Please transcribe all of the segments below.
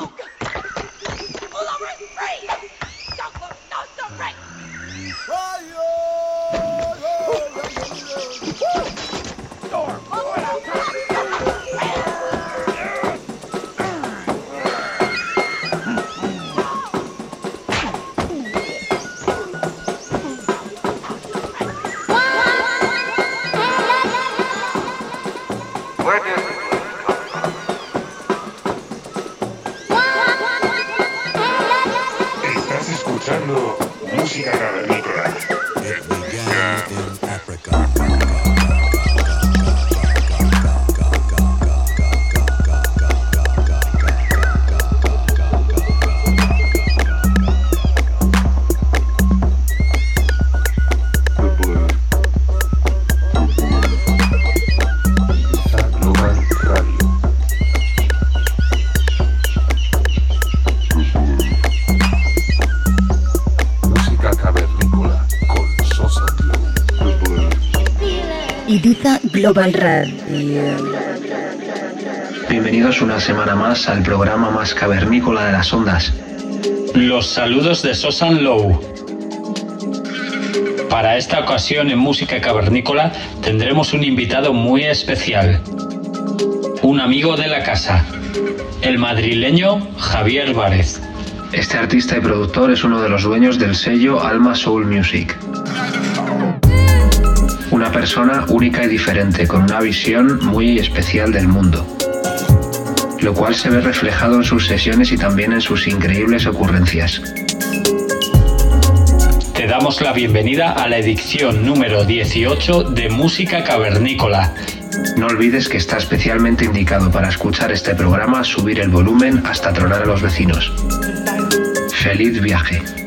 Oh, Pull over, free! Don't look, no, no, right! Fire! Global Radio. Bienvenidos una semana más al programa más cavernícola de las ondas. Los saludos de Sosan Low. Para esta ocasión en Música Cavernícola tendremos un invitado muy especial. Un amigo de la casa, el madrileño Javier Várez. Este artista y productor es uno de los dueños del sello Alma Soul Music persona única y diferente, con una visión muy especial del mundo, lo cual se ve reflejado en sus sesiones y también en sus increíbles ocurrencias. Te damos la bienvenida a la edición número 18 de Música Cavernícola. No olvides que está especialmente indicado para escuchar este programa subir el volumen hasta tronar a los vecinos. Feliz viaje.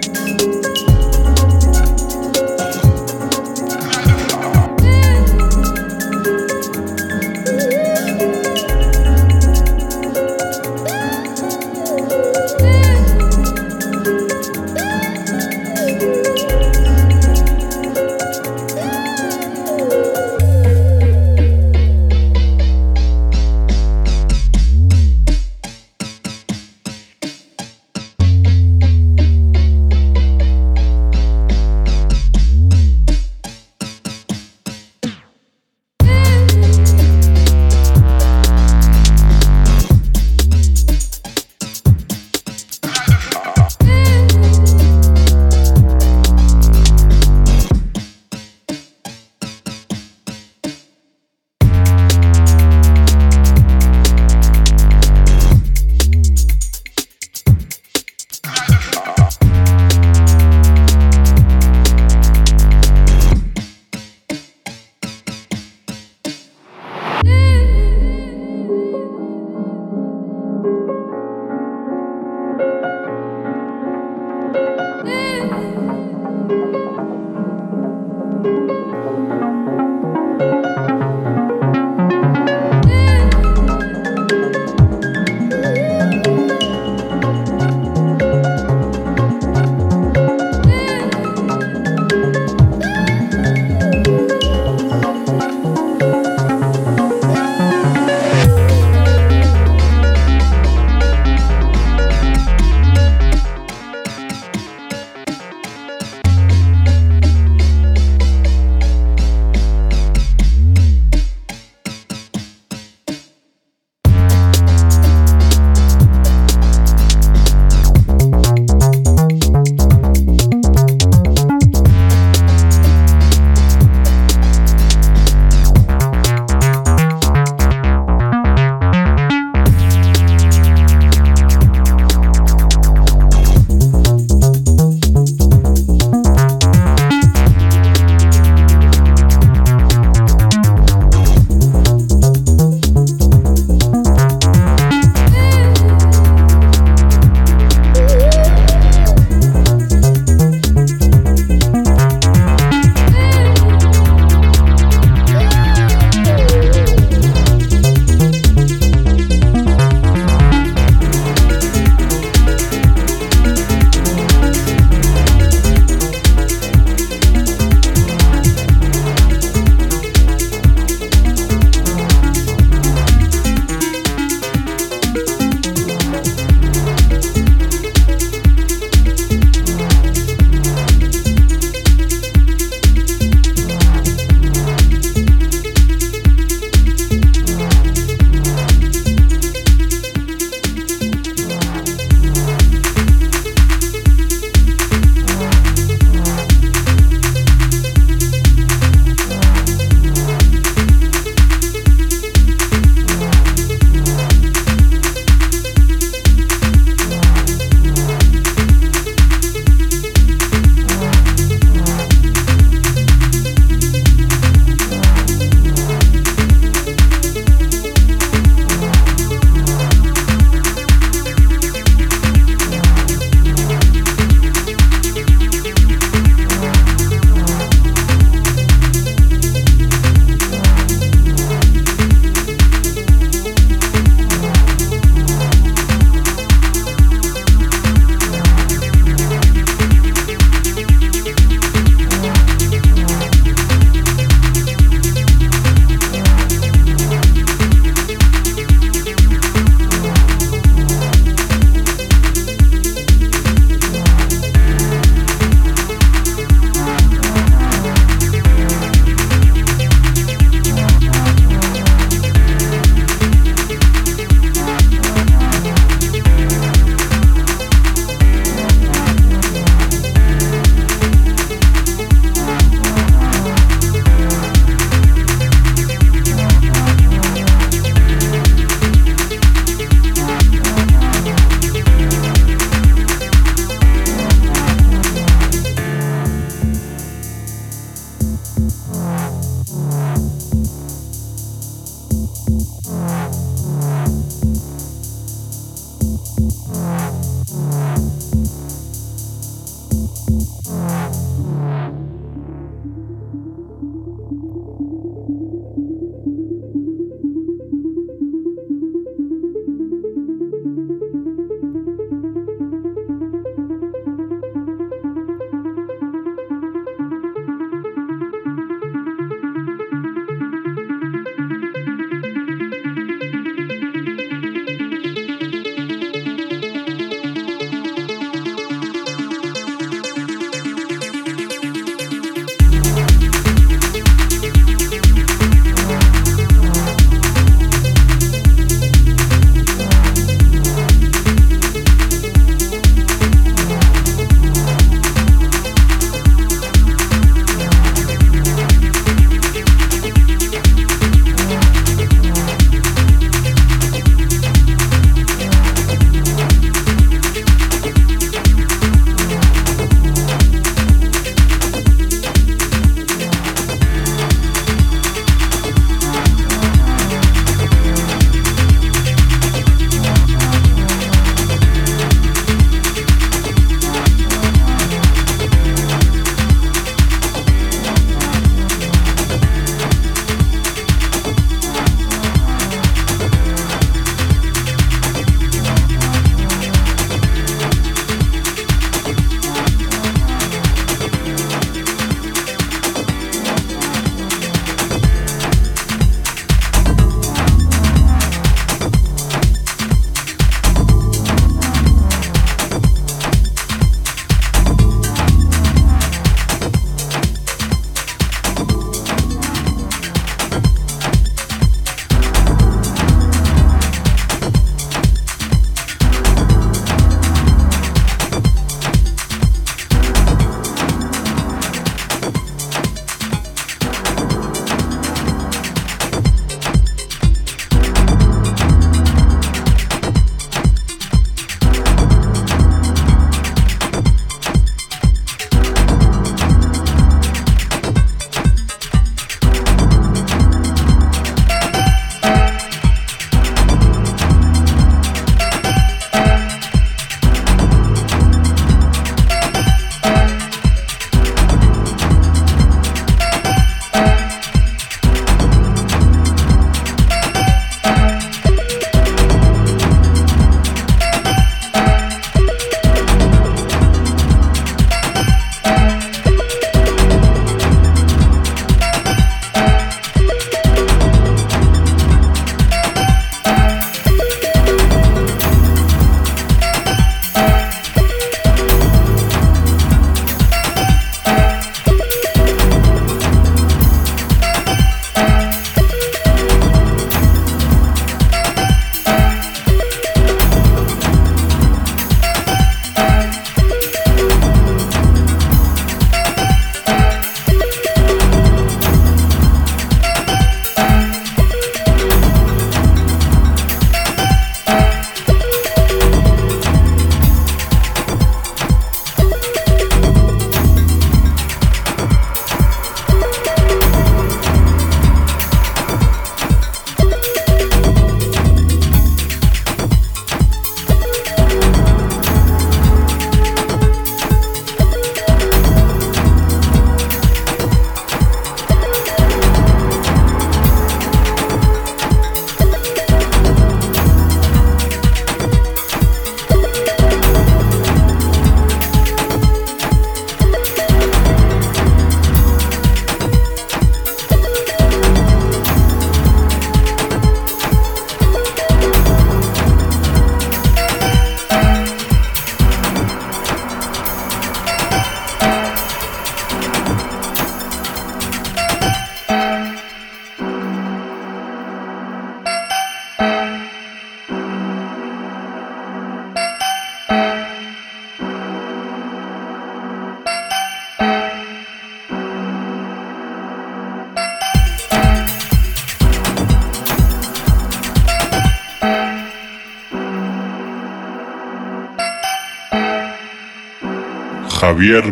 Javier.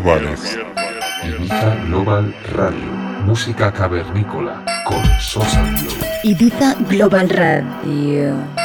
Ibiza Global Radio, música cavernícola con Sosa Glow. Ibiza Global Radio.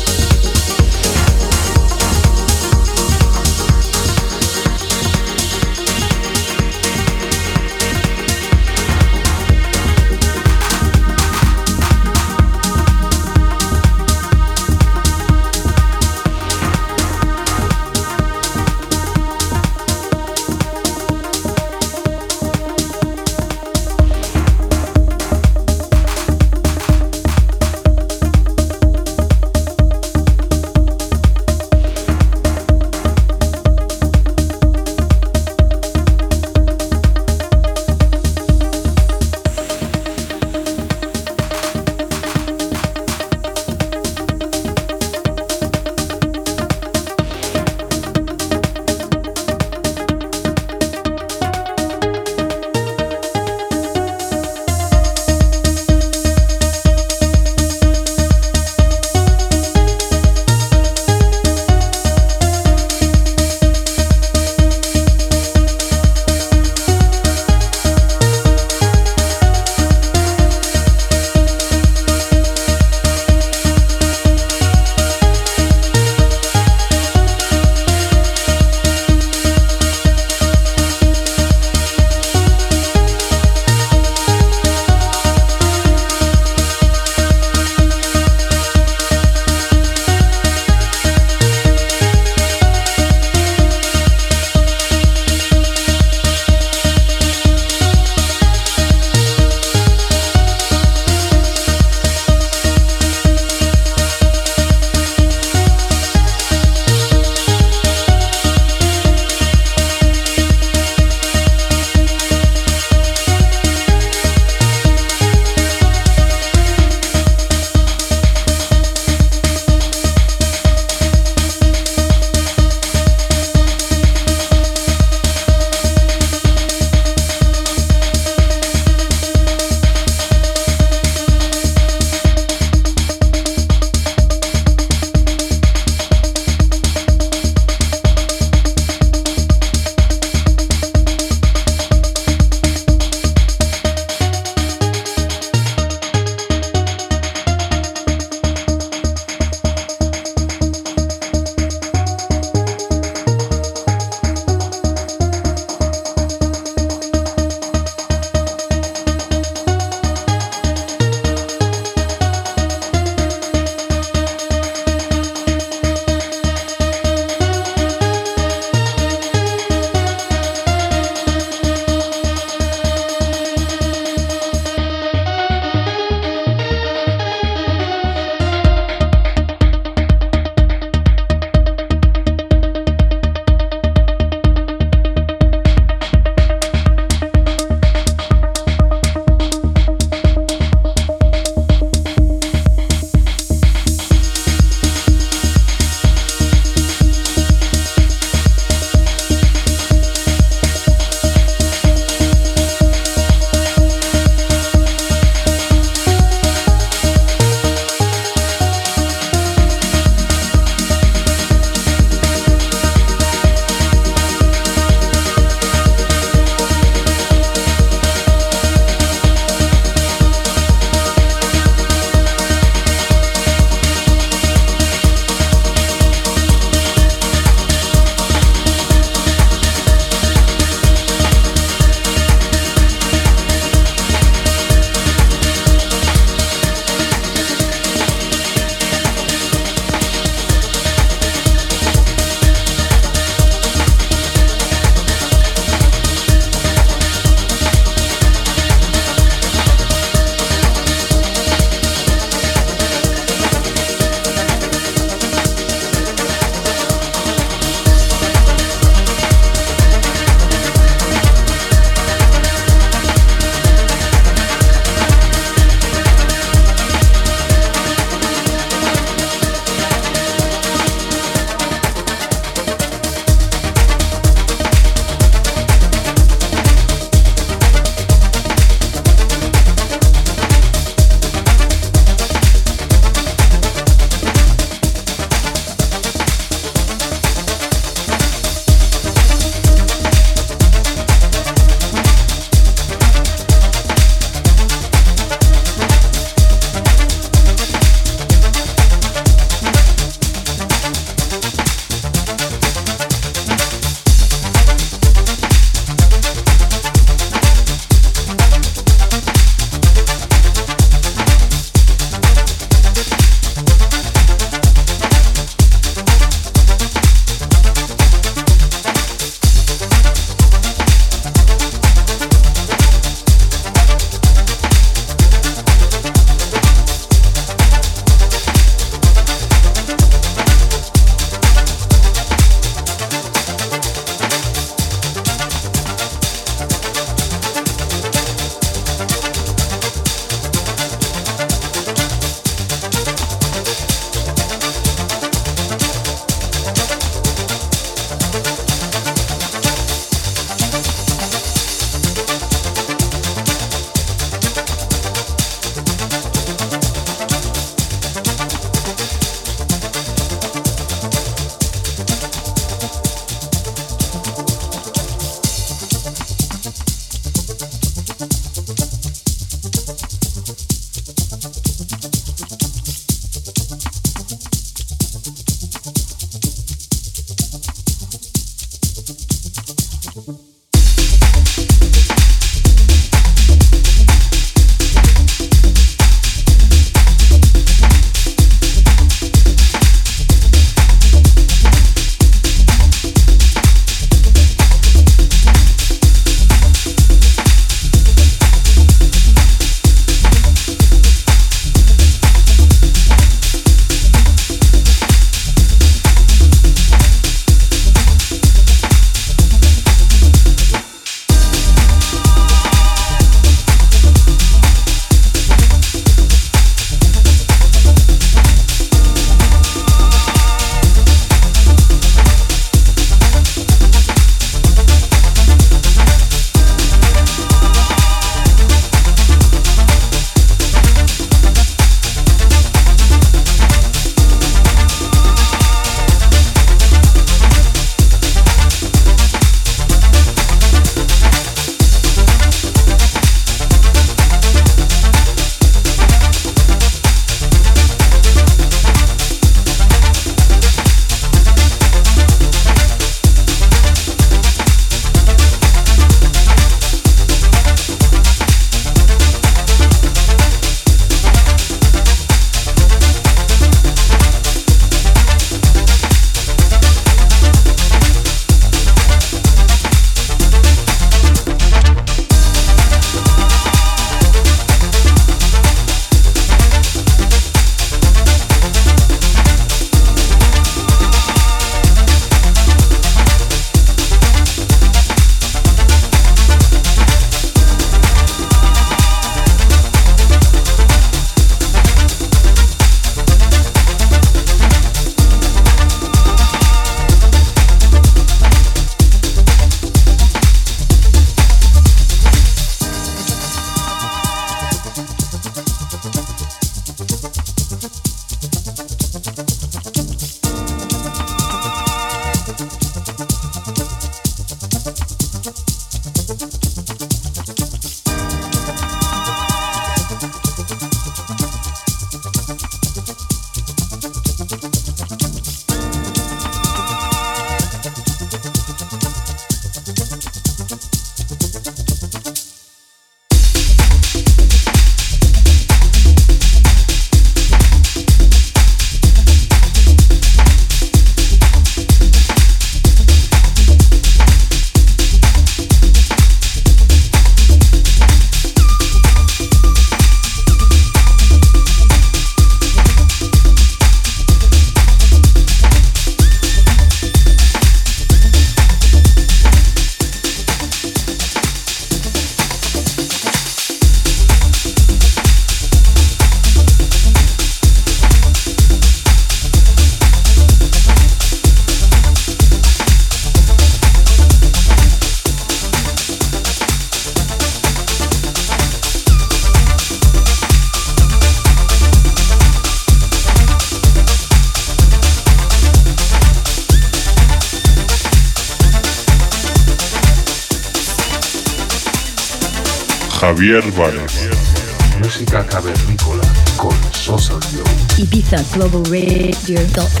Global Radio.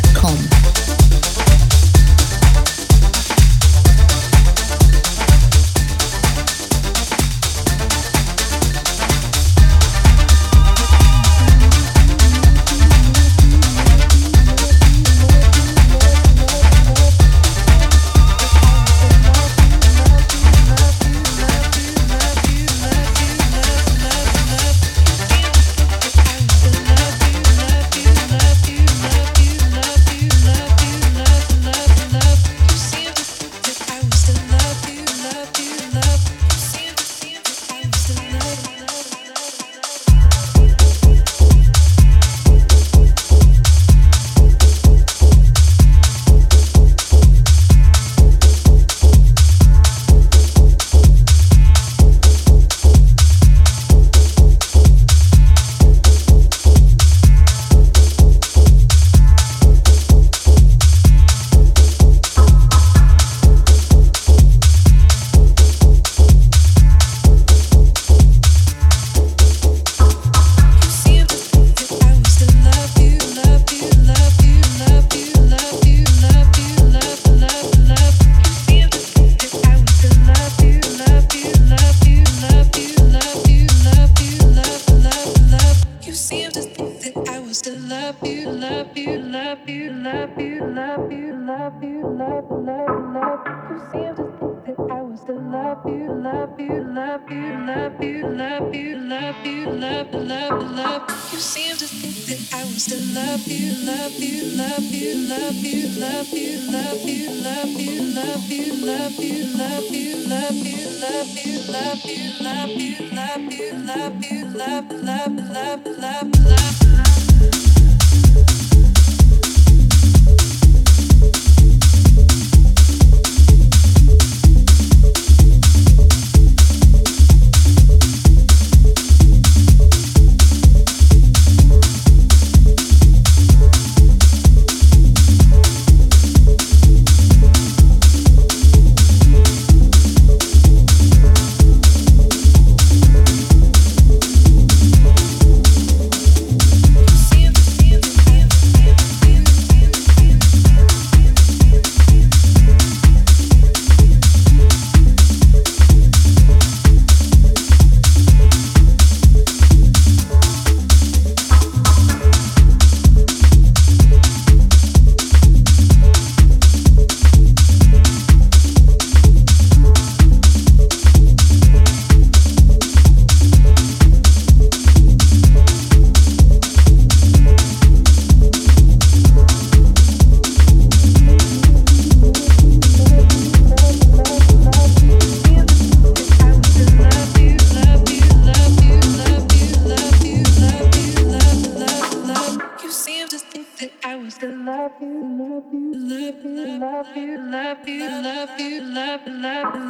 You seem to think that I would still love you, love you, love you, love you, love you, love you, love you, love you, love you, love you, love you, love you, love you, love you, love you, love you, love you, love, love, love, love, love.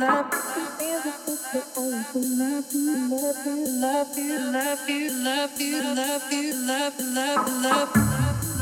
love you, love you, love you, love you, love, love, love.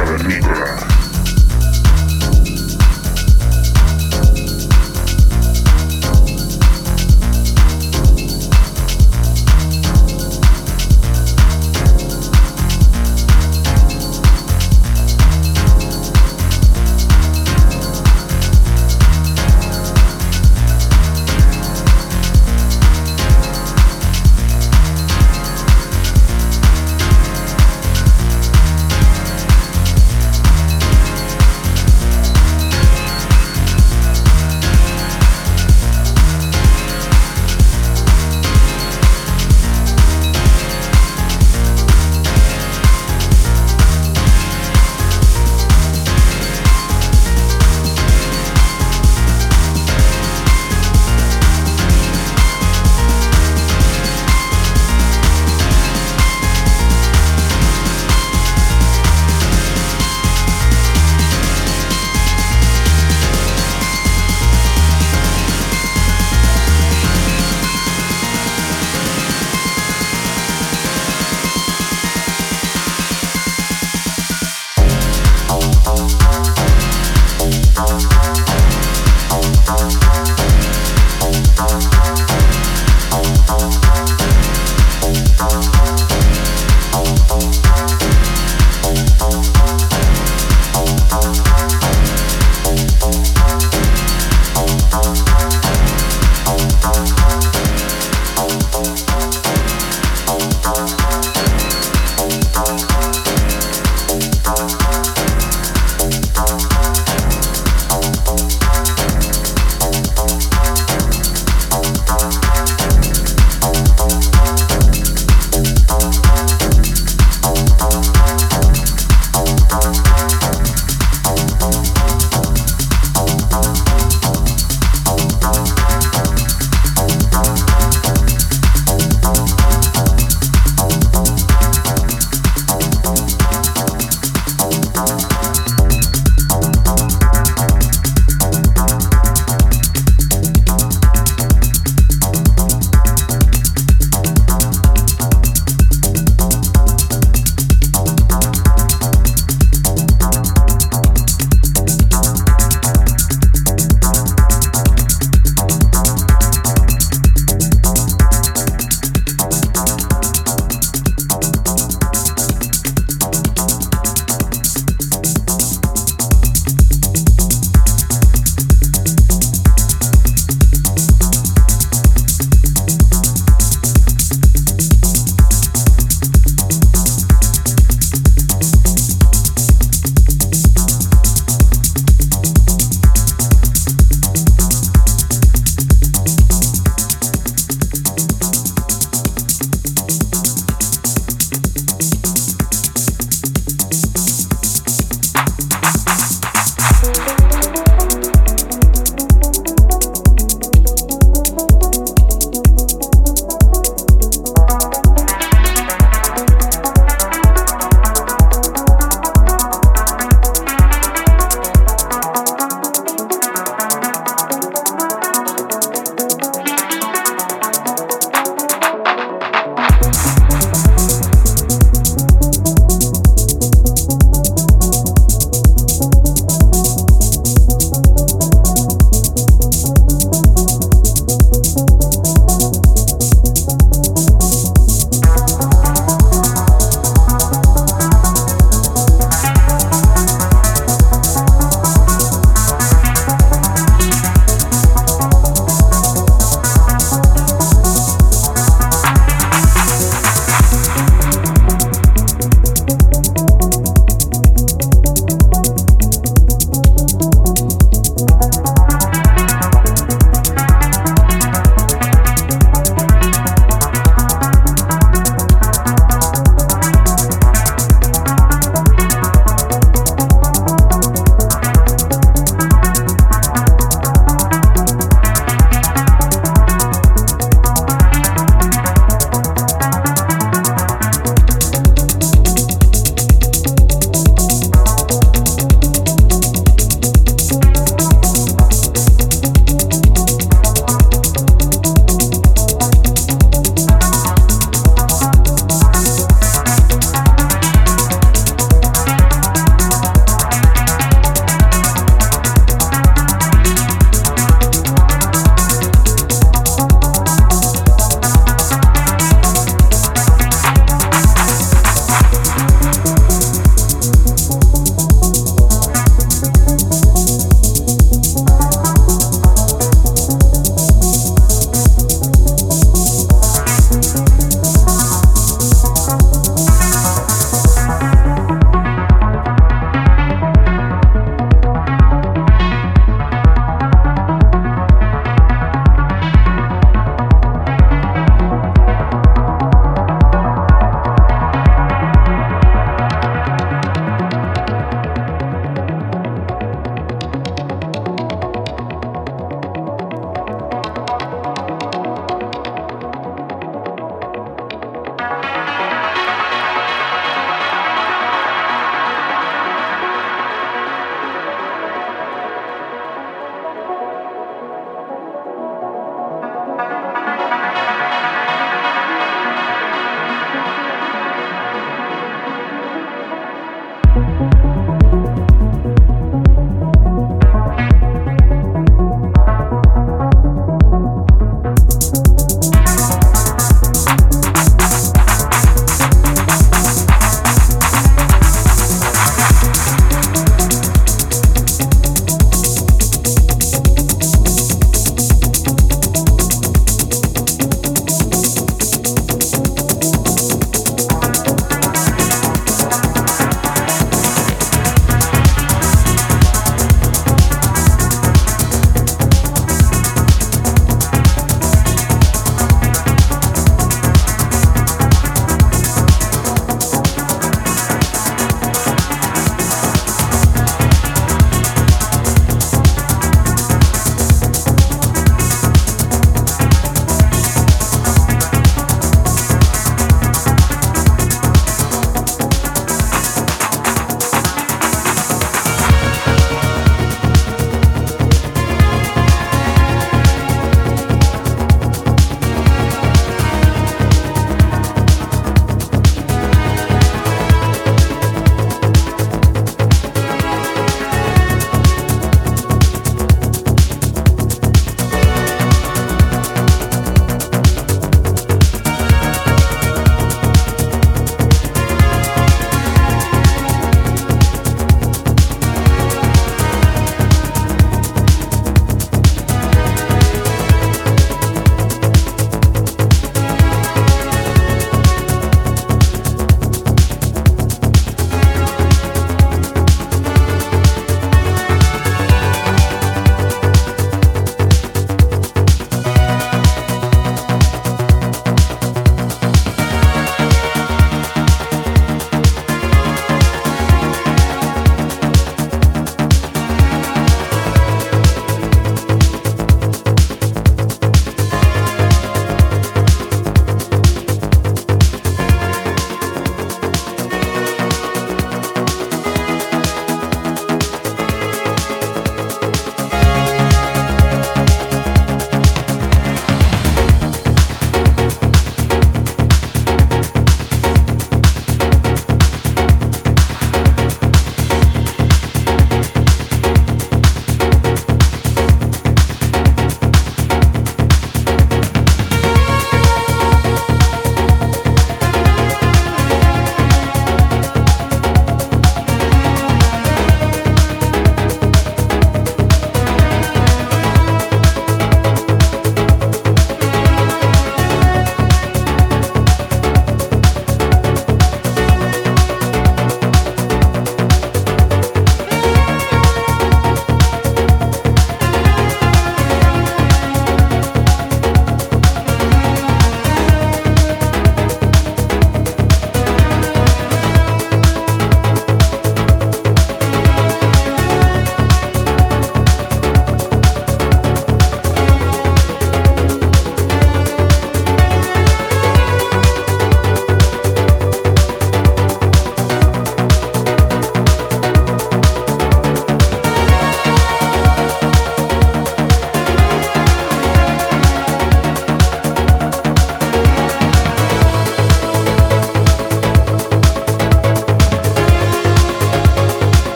Música cavernícola.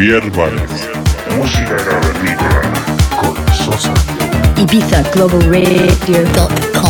Javier Várez. Música cavernícola. Con Sosa. ibizaglobalradio.com cavernícola. Ibiza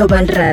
Global Radio.